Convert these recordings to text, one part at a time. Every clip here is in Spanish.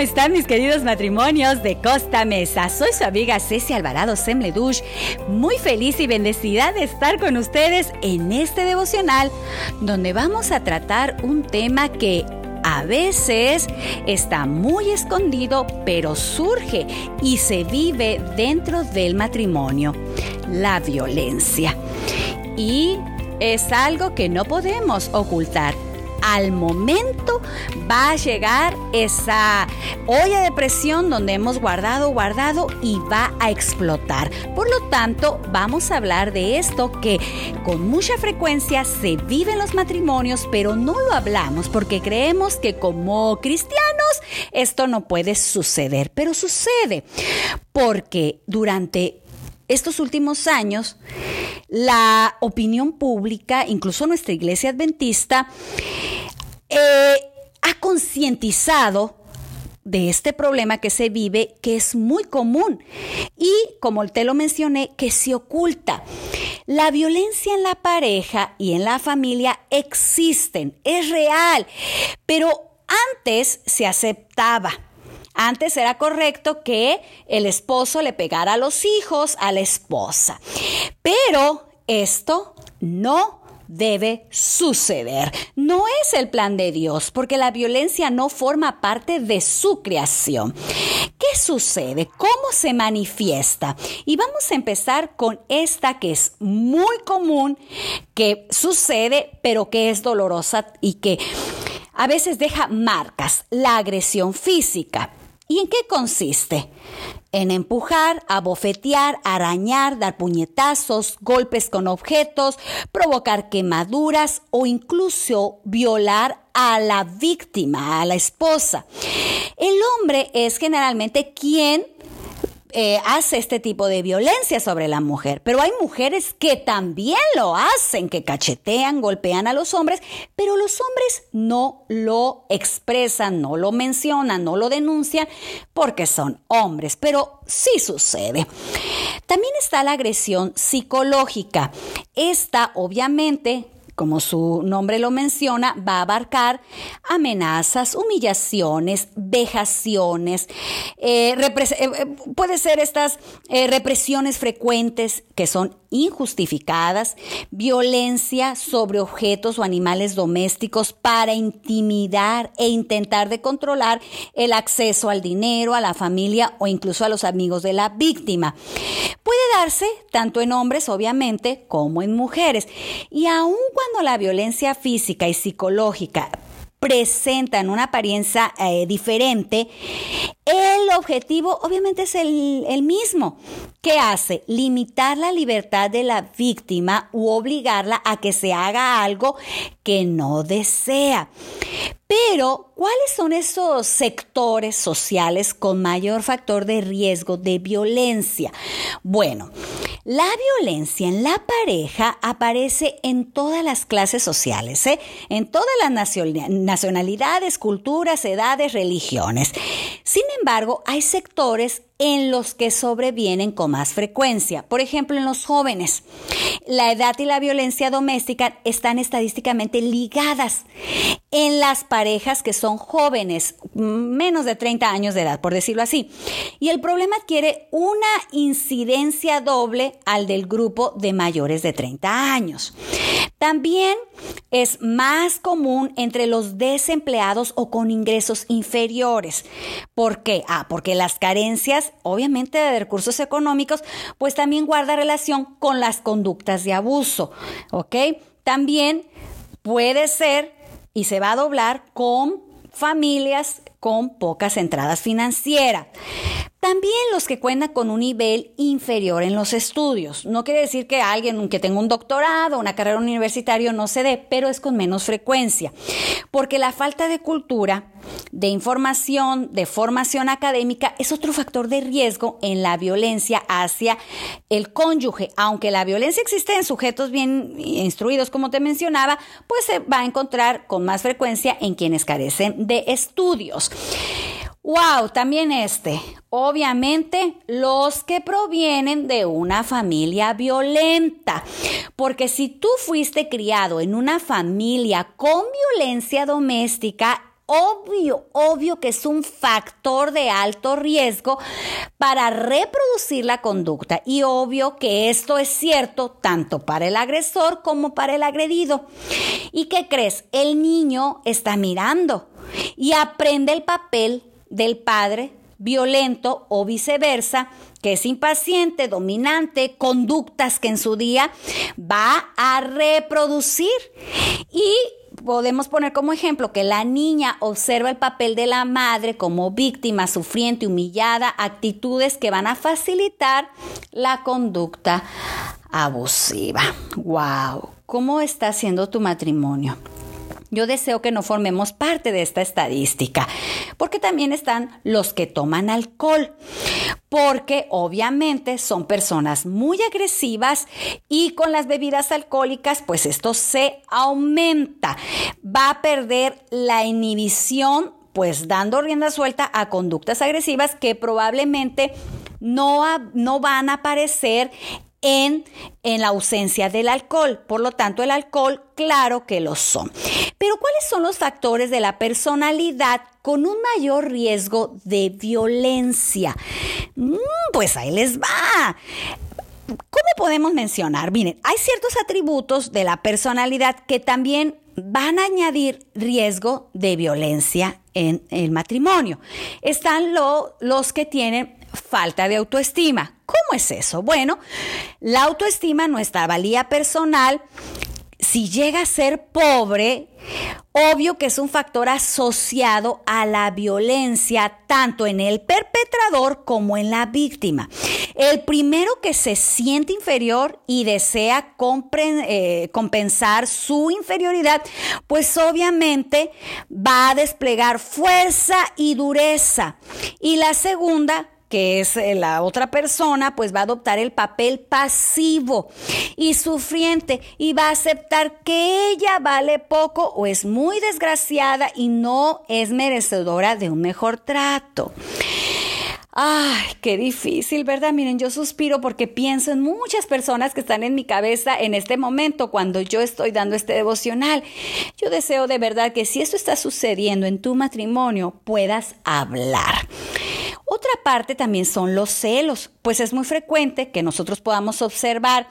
están mis queridos matrimonios de Costa Mesa? Soy su amiga Ceci Alvarado Semledush, muy feliz y bendecida de estar con ustedes en este devocional donde vamos a tratar un tema que a veces está muy escondido, pero surge y se vive dentro del matrimonio, la violencia. Y es algo que no podemos ocultar al momento va a llegar esa olla de presión donde hemos guardado, guardado y va a explotar. Por lo tanto, vamos a hablar de esto que con mucha frecuencia se vive en los matrimonios, pero no lo hablamos porque creemos que como cristianos esto no puede suceder, pero sucede porque durante estos últimos años, la opinión pública, incluso nuestra iglesia adventista, eh, ha concientizado de este problema que se vive, que es muy común y, como te lo mencioné, que se oculta. La violencia en la pareja y en la familia existen, es real, pero antes se aceptaba. Antes era correcto que el esposo le pegara a los hijos a la esposa, pero esto no debe suceder. No es el plan de Dios, porque la violencia no forma parte de su creación. ¿Qué sucede? ¿Cómo se manifiesta? Y vamos a empezar con esta que es muy común, que sucede, pero que es dolorosa y que a veces deja marcas, la agresión física. ¿Y en qué consiste? En empujar, abofetear, arañar, dar puñetazos, golpes con objetos, provocar quemaduras o incluso violar a la víctima, a la esposa. El hombre es generalmente quien eh, hace este tipo de violencia sobre la mujer, pero hay mujeres que también lo hacen, que cachetean, golpean a los hombres, pero los hombres no lo expresan, no lo mencionan, no lo denuncian porque son hombres, pero sí sucede. También está la agresión psicológica. Esta obviamente como su nombre lo menciona, va a abarcar amenazas, humillaciones, vejaciones, eh, eh, eh, puede ser estas represiones frecuentes que son injustificadas, violencia sobre objetos o animales domésticos para intimidar e intentar de controlar el acceso al dinero, a la familia o incluso a los amigos de la víctima. Puede darse tanto en hombres, obviamente, como en mujeres. Y aun cuando la violencia física y psicológica presentan una apariencia eh, diferente, el objetivo obviamente es el, mismo. ¿Qué hace? Limitar la libertad de la víctima u obligarla a que se haga algo que no desea. Pero, ¿cuáles son esos sectores sociales con mayor factor de riesgo de violencia? Bueno, la violencia en la pareja aparece en todas las clases sociales, ¿eh? en todas las nacionalidades, culturas, edades, religiones. Sin embargo, hay sectores en los que sobrevienen con más frecuencia. Por ejemplo, en los jóvenes. La edad y la violencia doméstica están estadísticamente ligadas en las parejas que son jóvenes, menos de 30 años de edad, por decirlo así. Y el problema adquiere una incidencia doble al del grupo de mayores de 30 años. También es más común entre los desempleados o con ingresos inferiores. ¿Por qué? Ah, porque las carencias, obviamente, de recursos económicos, pues también guarda relación con las conductas de abuso. ¿Ok? También puede ser y se va a doblar con familias con pocas entradas financieras. También los que cuentan con un nivel inferior en los estudios. No quiere decir que alguien que tenga un doctorado, una carrera universitaria no se dé, pero es con menos frecuencia. Porque la falta de cultura, de información, de formación académica es otro factor de riesgo en la violencia hacia el cónyuge. Aunque la violencia existe en sujetos bien instruidos, como te mencionaba, pues se va a encontrar con más frecuencia en quienes carecen de estudios. Wow, también este. Obviamente los que provienen de una familia violenta. Porque si tú fuiste criado en una familia con violencia doméstica, obvio, obvio que es un factor de alto riesgo para reproducir la conducta y obvio que esto es cierto tanto para el agresor como para el agredido. ¿Y qué crees? El niño está mirando y aprende el papel del padre violento o viceversa, que es impaciente, dominante, conductas que en su día va a reproducir. Y podemos poner como ejemplo que la niña observa el papel de la madre como víctima, sufriente, humillada, actitudes que van a facilitar la conducta abusiva. ¡Wow! ¿Cómo está siendo tu matrimonio? Yo deseo que no formemos parte de esta estadística, porque también están los que toman alcohol, porque obviamente son personas muy agresivas y con las bebidas alcohólicas pues esto se aumenta. Va a perder la inhibición pues dando rienda suelta a conductas agresivas que probablemente no, no van a aparecer en, en, la ausencia del alcohol. Por lo tanto, el alcohol, claro que lo son. Pero ¿cuáles son los factores de la personalidad con un mayor riesgo de violencia? Mm, pues ahí les va. ¿Cómo podemos mencionar? Miren, hay ciertos atributos de la personalidad que también van a añadir riesgo de violencia en el matrimonio. Están los que tienen falta de autoestima. ¿Cómo es eso? Bueno, la autoestima, nuestra valía personal, si llega a ser pobre, obvio que es un factor asociado a la violencia tanto en el perpetrador como en la víctima. El primero que se siente inferior y desea eh, compensar su inferioridad, pues obviamente va a desplegar fuerza y dureza. Y la segunda que es eh, la otra persona, pues va a adoptar el papel pasivo y sufriente y va a aceptar que ella vale poco o es muy desgraciada y no es merecedora de un mejor trato. Ay, qué difícil, ¿verdad? Miren, yo suspiro porque pienso en muchas personas que están en mi cabeza en este momento cuando yo estoy dando este devocional. Yo deseo de verdad que si esto está sucediendo en tu matrimonio, puedas hablar. Otra parte también son los celos, pues es muy frecuente que nosotros podamos observar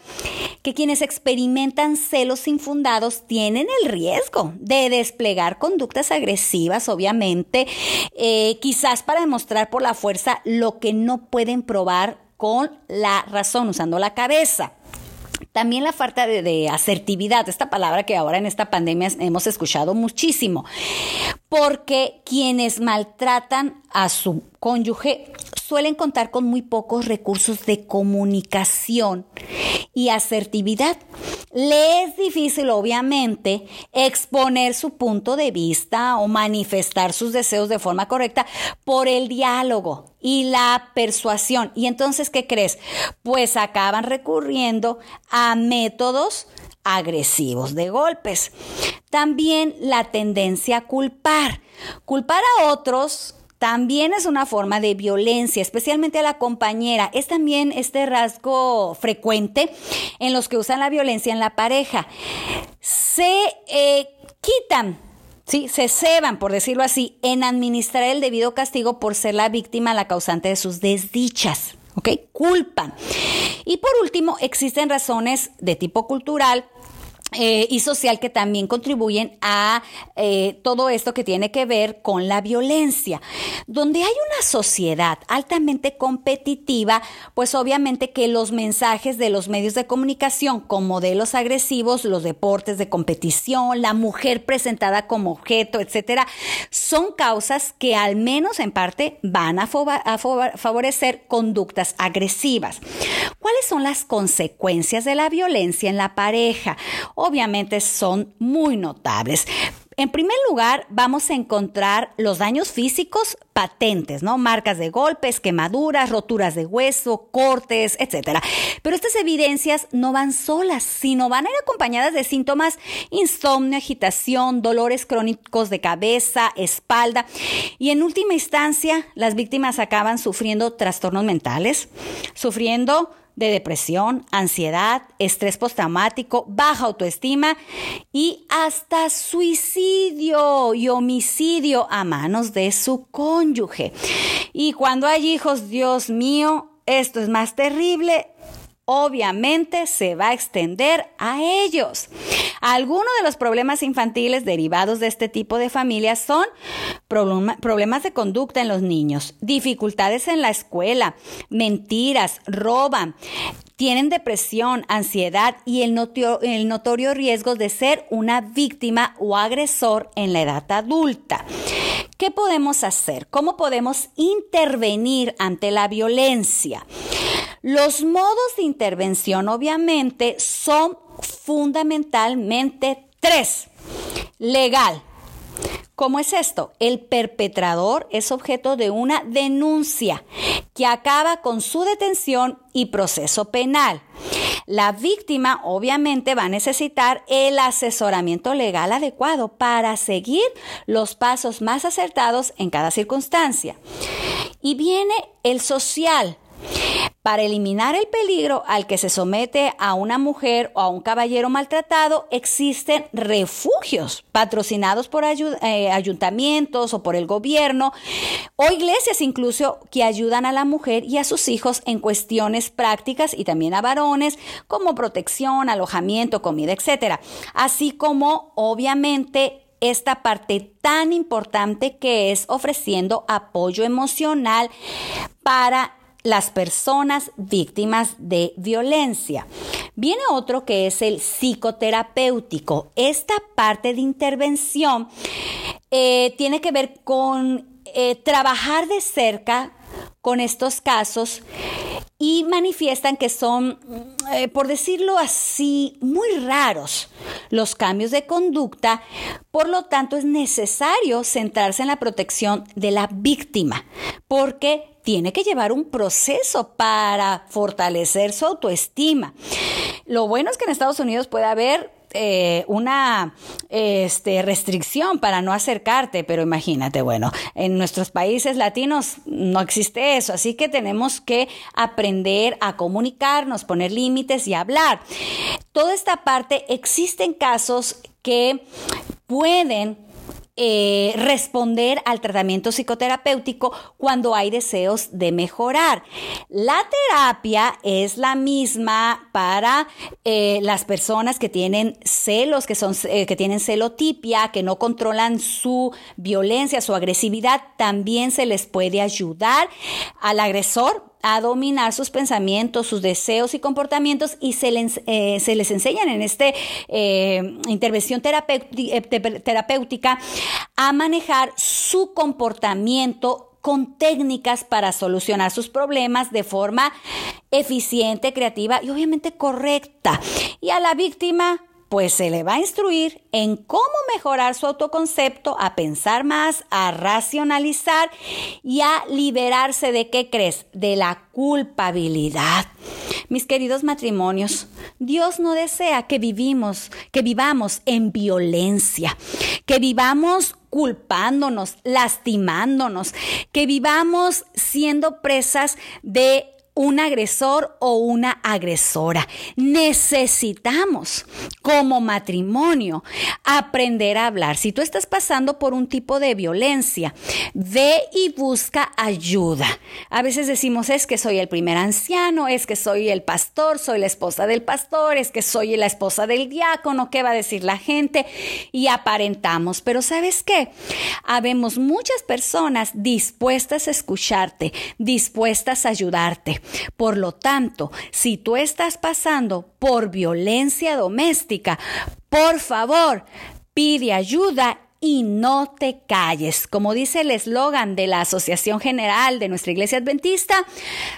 que quienes experimentan celos infundados tienen el riesgo de desplegar conductas agresivas, obviamente, eh, quizás para demostrar por la fuerza lo que no pueden probar con la razón, usando la cabeza. También la falta de, asertividad, esta palabra que ahora en esta pandemia hemos escuchado muchísimo, porque quienes maltratan a su cónyuge suelen contar con muy pocos recursos de comunicación y asertividad. Le es difícil, obviamente, exponer su punto de vista o manifestar sus deseos de forma correcta por el diálogo y la persuasión. Y entonces, ¿qué crees? Pues acaban recurriendo a métodos agresivos de golpes. También la tendencia a culpar. Culpar a otros también es una forma de violencia, especialmente a la compañera. Es también este rasgo frecuente en los que usan la violencia en la pareja. Se eh, quitan Sí, se ceban, por decirlo así, en administrar el debido castigo por ser la víctima, la causante de sus desdichas. ¿Ok? Culpan. Y por último, existen razones de tipo cultural eh, y social que también contribuyen a eh, todo esto que tiene que ver con la violencia. Donde hay una sociedad altamente competitiva, pues obviamente que los mensajes de los medios de comunicación con modelos agresivos, los deportes de competición, la mujer presentada como objeto, etcétera, son causas que al menos en parte van a favorecer conductas agresivas. ¿Cuáles son las consecuencias de la violencia en la pareja? Obviamente son muy notables. En primer lugar, vamos a encontrar los daños físicos patentes, ¿no? Marcas de golpes, quemaduras, roturas de hueso, cortes, etcétera. Pero estas evidencias no van solas, sino van a ir acompañadas de síntomas insomnio, agitación, dolores crónicos de cabeza, espalda y en última instancia las víctimas acaban sufriendo trastornos mentales, sufriendo de depresión, ansiedad, estrés postraumático, baja autoestima y hasta suicidio y homicidio a manos de su cónyuge. Y cuando hay hijos, Dios mío, esto es más terrible obviamente se va a extender a ellos. Algunos de los problemas infantiles derivados de este tipo de familias son problemas de conducta en los niños, dificultades en la escuela, mentiras, roban, tienen depresión, ansiedad y el, el, notorio riesgo de ser una víctima o agresor en la edad adulta. ¿Qué podemos hacer? ¿Cómo podemos intervenir ante la violencia? Los modos de intervención obviamente son fundamentalmente tres. Legal. ¿Cómo es esto? El perpetrador es objeto de una denuncia que acaba con su detención y proceso penal. La víctima obviamente va a necesitar el asesoramiento legal adecuado para seguir los pasos más acertados en cada circunstancia. Y viene el social. Para eliminar el peligro al que se somete a una mujer o a un caballero maltratado, existen refugios patrocinados por eh, ayuntamientos o por el gobierno o iglesias incluso que ayudan a la mujer y a sus hijos en cuestiones prácticas y también a varones como protección, alojamiento, comida, etcétera, así como obviamente esta parte tan importante que es ofreciendo apoyo emocional para las personas víctimas de violencia. Viene otro que es el psicoterapéutico. Esta parte de intervención eh, tiene que ver con eh, trabajar de cerca con estos casos y manifiestan que son, eh, por decirlo así, muy raros los cambios de conducta. Por lo tanto, es necesario centrarse en la protección de la víctima, porque tiene que llevar un proceso para fortalecer su autoestima. Lo bueno es que en Estados Unidos puede haber eh, una este, restricción para no acercarte, pero imagínate, bueno, en nuestros países latinos no existe eso, así que tenemos que aprender a comunicarnos, poner límites y hablar. Toda esta parte, existen casos que pueden eh, responder al tratamiento psicoterapéutico cuando hay deseos de mejorar. La terapia es la misma para eh, las personas que tienen celos, que, son, eh, que tienen celotipia, que no controlan su violencia, su agresividad. También se les puede ayudar al agresor a dominar sus pensamientos, sus deseos y comportamientos y se les, eh, enseñan en esta eh, intervención eh, terapéutica a manejar su comportamiento con técnicas para solucionar sus problemas de forma eficiente, creativa y obviamente correcta. Y a la víctima pues se le va a instruir en cómo mejorar su autoconcepto, a pensar más, a racionalizar y a liberarse de qué crees, de la culpabilidad. Mis queridos matrimonios, Dios no desea que vivimos, que vivamos en violencia, que vivamos culpándonos, lastimándonos, que vivamos siendo presas de un agresor o una agresora. Necesitamos como matrimonio aprender a hablar. Si tú estás pasando por un tipo de violencia, ve y busca ayuda. A veces decimos es que soy el primer anciano, es que soy el pastor, soy la esposa del pastor, es que soy la esposa del diácono, ¿qué va a decir la gente? Y aparentamos. Pero ¿sabes qué? Habemos muchas personas dispuestas a escucharte, dispuestas a ayudarte. Por lo tanto, si tú estás pasando por violencia doméstica, por favor, pide ayuda y no te calles. Como dice el eslogan de la Asociación General de nuestra Iglesia Adventista,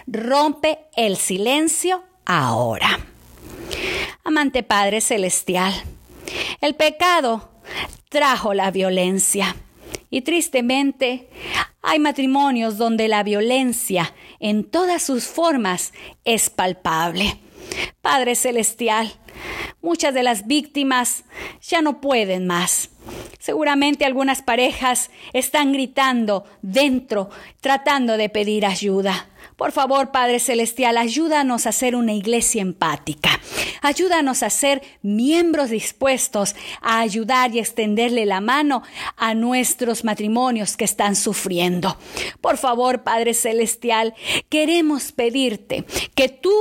rompe el silencio ahora. Amante Padre Celestial, el pecado trajo la violencia y tristemente hay matrimonios donde la violencia en todas sus formas es palpable. Padre Celestial, muchas de las víctimas ya no pueden más. Seguramente algunas parejas están gritando dentro, tratando de pedir ayuda. Por favor, Padre Celestial, ayúdanos a ser una iglesia empática. Ayúdanos a ser miembros dispuestos a ayudar y extenderle la mano a nuestros matrimonios que están sufriendo. Por favor, Padre Celestial, queremos pedirte que tú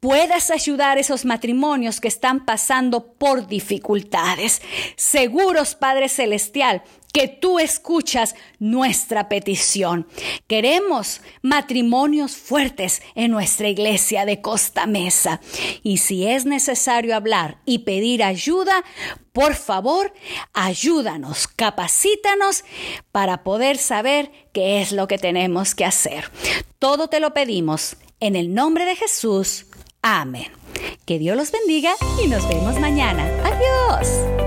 puedas ayudar a esos matrimonios que están pasando por dificultades. Seguros, Padre Celestial, que tú escuchas nuestra petición. Queremos matrimonios fuertes en nuestra iglesia de Costa Mesa. Y si es necesario hablar y pedir ayuda, por favor, ayúdanos, capacítanos para poder saber qué es lo que tenemos que hacer. Todo te lo pedimos en el nombre de Jesús. Amén. Que Dios los bendiga y nos vemos mañana. Adiós.